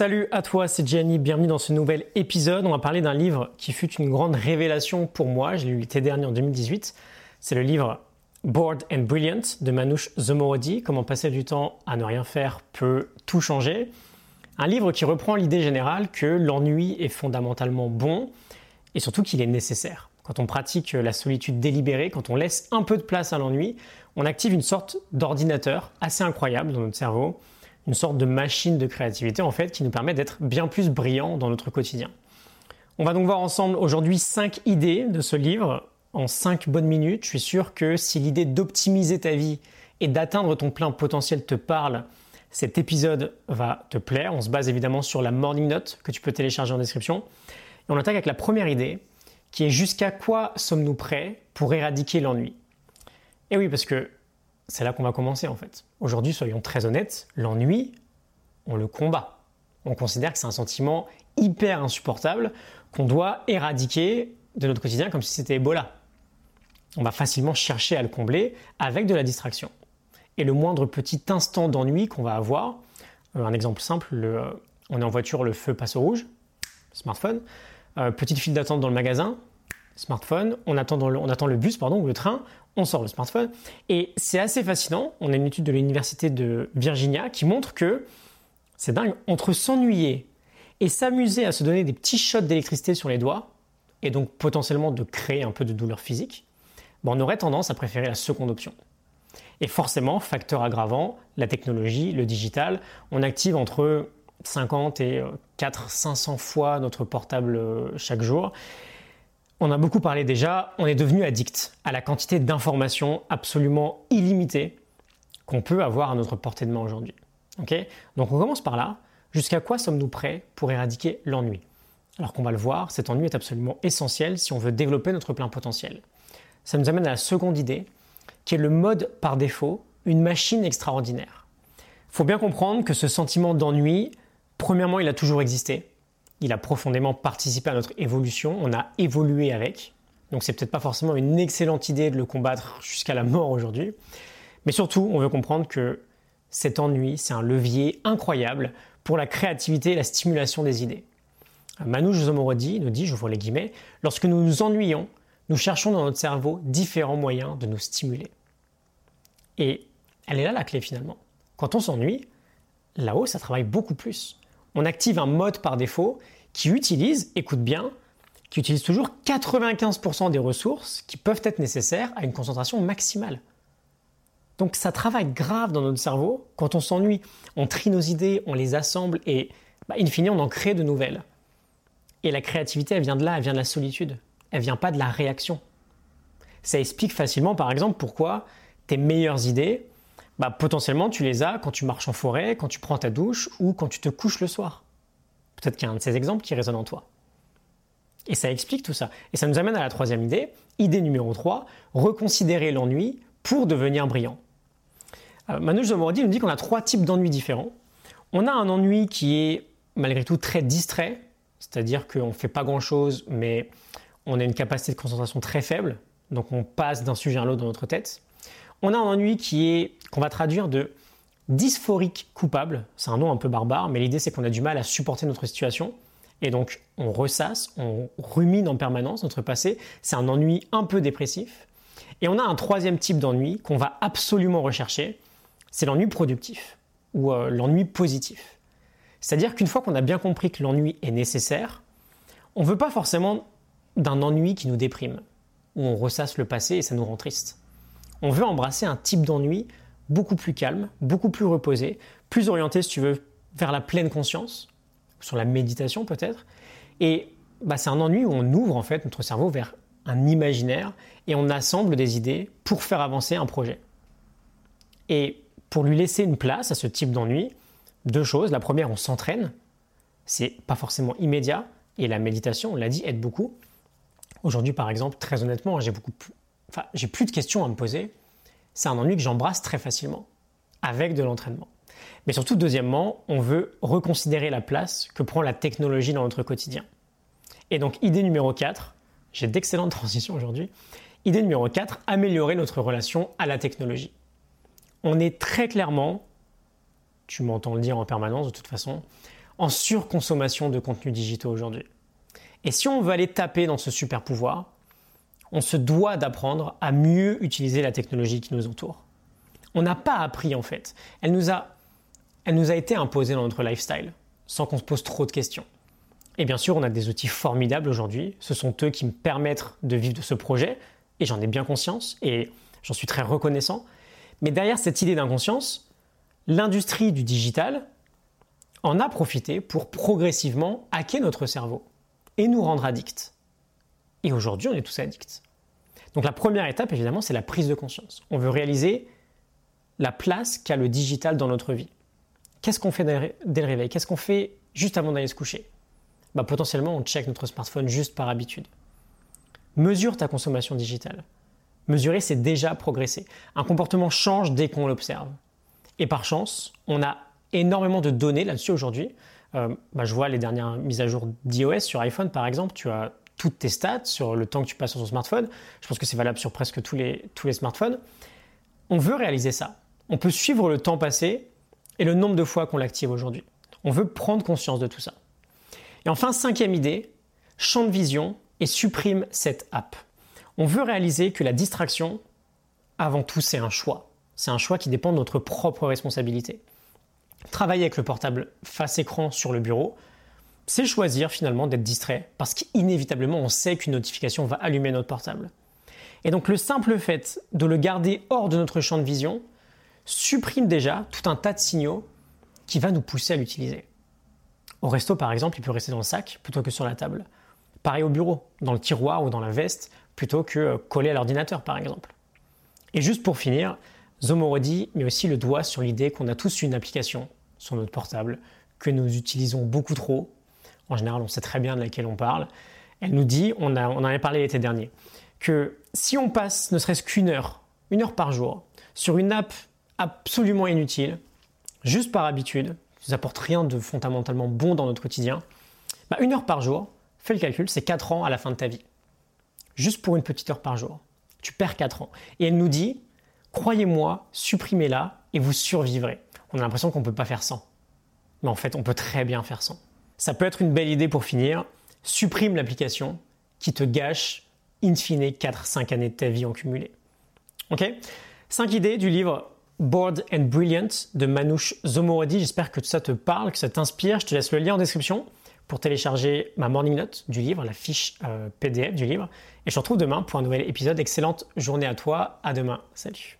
Salut à toi, c'est Gianni, bienvenue dans ce nouvel épisode. On va parler d'un livre qui fut une grande révélation pour moi, je l'ai lu l'été dernier en 2018. C'est le livre Bored and Brilliant de Manouche Zomorodi, Comment passer du temps à ne rien faire peut tout changer. Un livre qui reprend l'idée générale que l'ennui est fondamentalement bon et surtout qu'il est nécessaire. Quand on pratique la solitude délibérée, quand on laisse un peu de place à l'ennui, on active une sorte d'ordinateur assez incroyable dans notre cerveau une sorte de machine de créativité en fait qui nous permet d'être bien plus brillants dans notre quotidien. On va donc voir ensemble aujourd'hui 5 idées de ce livre en 5 bonnes minutes. Je suis sûr que si l'idée d'optimiser ta vie et d'atteindre ton plein potentiel te parle, cet épisode va te plaire. On se base évidemment sur la morning note que tu peux télécharger en description. Et on attaque avec la première idée qui est jusqu'à quoi sommes-nous prêts pour éradiquer l'ennui? Et oui, parce que c'est là qu'on va commencer en fait. Aujourd'hui, soyons très honnêtes, l'ennui, on le combat. On considère que c'est un sentiment hyper insupportable qu'on doit éradiquer de notre quotidien comme si c'était Ebola. On va facilement chercher à le combler avec de la distraction. Et le moindre petit instant d'ennui qu'on va avoir, euh, un exemple simple, euh, on est en voiture, le feu passe au rouge, smartphone, euh, petite file d'attente dans le magasin, smartphone, on attend, le, bus pardon, ou le train, on sort le smartphone. Et c'est assez fascinant. On a une étude de l'université de Virginia qui montre que c'est dingue, entre s'ennuyer et s'amuser à se donner des petits shots d'électricité sur les doigts, et donc potentiellement de créer un peu de douleur physique, ben, on aurait tendance à préférer la seconde option. Et forcément, facteur aggravant, la technologie, le digital, on active entre 50 et 4 500 fois notre portable euh, chaque jour. On a beaucoup parlé déjà, on est devenu addict à la quantité d'informations absolument illimitées qu'on peut avoir à notre portée de main aujourd'hui. Donc on commence par là. Jusqu'à quoi sommes-nous prêts pour éradiquer l'ennui? Alors qu'on va le voir, cet ennui est absolument essentiel si on veut développer notre plein potentiel. Ça nous amène à la seconde idée, qui est le mode par défaut, une machine extraordinaire. Il faut bien comprendre que ce sentiment d'ennui, premièrement, il a toujours existé il a profondément participé à notre évolution, on a évolué avec. Donc c'est peut-être pas forcément une excellente idée de le combattre jusqu'à la mort aujourd'hui. Mais surtout, on veut comprendre que cet ennui, c'est un levier incroyable pour la créativité et la stimulation des idées. Manouche Zomorodi nous dit, vois les guillemets, lorsque nous nous ennuyons, nous cherchons dans notre cerveau différents moyens de nous stimuler. Et elle est là la clé finalement. Quand on s'ennuie, là-haut, ça travaille beaucoup plus on active un mode par défaut qui utilise, écoute bien, qui utilise toujours 95% des ressources qui peuvent être nécessaires à une concentration maximale. Donc ça travaille grave dans notre cerveau. Quand on s'ennuie, on trie nos idées, on les assemble et, bah, in fine, on en crée de nouvelles. Et la créativité, elle vient de là, elle vient de la solitude. Elle vient pas de la réaction. Ça explique facilement, par exemple, pourquoi tes meilleures idées, bah, potentiellement tu les as quand tu marches en forêt, quand tu prends ta douche ou quand tu te couches le soir. Peut-être qu'il y a un de ces exemples qui résonne en toi. Et ça explique tout ça. Et ça nous amène à la troisième idée, idée numéro 3, reconsidérer l'ennui pour devenir brillant. Euh, Manouche nous dit qu'on a trois types d'ennuis différents. On a un ennui qui est malgré tout très distrait, c'est-à-dire qu'on ne fait pas grand-chose, mais on a une capacité de concentration très faible, donc on passe d'un sujet à l'autre dans notre tête. On a un ennui qui est qu'on va traduire de dysphorique coupable. C'est un nom un peu barbare, mais l'idée c'est qu'on a du mal à supporter notre situation. Et donc on ressasse, on rumine en permanence notre passé. C'est un ennui un peu dépressif. Et on a un troisième type d'ennui qu'on va absolument rechercher, c'est l'ennui productif ou euh, l'ennui positif. C'est-à-dire qu'une fois qu'on a bien compris que l'ennui est nécessaire, on ne veut pas forcément d'un ennui qui nous déprime, où on ressasse le passé et ça nous rend triste. On veut embrasser un type d'ennui beaucoup plus calme, beaucoup plus reposé, plus orienté, si tu veux, vers la pleine conscience, sur la méditation peut-être. Et bah, c'est un ennui où on ouvre en fait notre cerveau vers un imaginaire et on assemble des idées pour faire avancer un projet. Et pour lui laisser une place à ce type d'ennui, deux choses. La première, on s'entraîne. C'est pas forcément immédiat. Et la méditation, on l'a dit, aide beaucoup. Aujourd'hui, par exemple, très honnêtement, j'ai beaucoup enfin, j'ai plus de questions à me poser. C'est un ennui que j'embrasse très facilement, avec de l'entraînement. Mais surtout, deuxièmement, on veut reconsidérer la place que prend la technologie dans notre quotidien. Et donc, idée numéro 4, j'ai d'excellentes transitions aujourd'hui. Idée numéro 4, améliorer notre relation à la technologie. On est très clairement, tu m'entends le dire en permanence de toute façon, en surconsommation de contenus digitaux aujourd'hui. Et si on veut aller taper dans ce super pouvoir, on se doit d'apprendre à mieux utiliser la technologie qui nous entoure. On n'a pas appris en fait. Elle nous a, été imposée dans notre lifestyle, sans qu'on se pose trop de questions. Et bien sûr, on a des outils formidables aujourd'hui. Ce sont eux qui me permettent de vivre de ce projet, et j'en ai bien conscience, et j'en suis très reconnaissant. Mais derrière cette idée d'inconscience, l'industrie du digital en a profité pour progressivement hacker notre cerveau et nous rendre addicts. Et aujourd'hui, on est tous addicts. Donc la première étape, évidemment, c'est la prise de conscience. On veut réaliser la place qu'a le digital dans notre vie. Qu'est-ce qu'on fait dès le réveil? Qu'est-ce qu'on fait juste avant d'aller se coucher? Bah, Potentiellement, on check notre smartphone juste par habitude. Mesure ta consommation digitale. Mesurer, c'est déjà progresser. Un comportement change dès qu'on l'observe. Et par chance, on a énormément de données là-dessus aujourd'hui. Euh, bah, je vois les dernières mises à jour d'iOS sur iPhone, par exemple. Tu as toutes tes stats sur le temps que tu passes sur ton smartphone. Je pense que c'est valable sur presque tous les, tous les smartphones. On veut réaliser ça. On peut suivre le temps passé et le nombre de fois qu'on l'active aujourd'hui. On veut prendre conscience de tout ça. Et enfin, cinquième idée, champ de vision et supprime cette app. On veut réaliser que la distraction, avant tout, c'est un choix. C'est un choix qui dépend de notre propre responsabilité. Travailler avec le portable face écran sur le bureau, c'est choisir finalement d'être distrait parce qu'inévitablement on sait qu'une notification va allumer notre portable. Et donc le simple fait de le garder hors de notre champ de vision supprime déjà tout un tas de signaux qui va nous pousser à l'utiliser. Au resto par exemple, il peut rester dans le sac plutôt que sur la table. Pareil au bureau, dans le tiroir ou dans la veste plutôt que collé à l'ordinateur par exemple. Et juste pour finir, Zomorodi met aussi le doigt sur l'idée qu'on a tous une application sur notre portable que nous utilisons beaucoup trop. En général, on sait très bien de laquelle on parle. Elle nous dit, on, en avait parlé l'été dernier, que si on passe ne serait-ce qu'une heure, une heure par jour, sur une app absolument inutile, juste par habitude, qui ne apporte rien de fondamentalement bon dans notre quotidien, bah une heure par jour, fais le calcul, c'est 4 ans à la fin de ta vie. Juste pour une petite heure par jour. Tu perds 4 ans. Et elle nous dit, croyez-moi, supprimez-la et vous survivrez. On a l'impression qu'on ne peut pas faire sans. Mais en fait, on peut très bien faire sans. Ça peut être une belle idée pour finir. Supprime l'application qui te gâche in fine 4-5 années de ta vie en cumulé. Ok? 5 idées du livre Bored and Brilliant de Manouche Zomorodi. J'espère que ça te parle, que ça t'inspire. Je te laisse le lien en description pour télécharger ma morning note du livre, la fiche euh, PDF du livre. Et je te retrouve demain pour un nouvel épisode. Excellente journée à toi. À demain. Salut.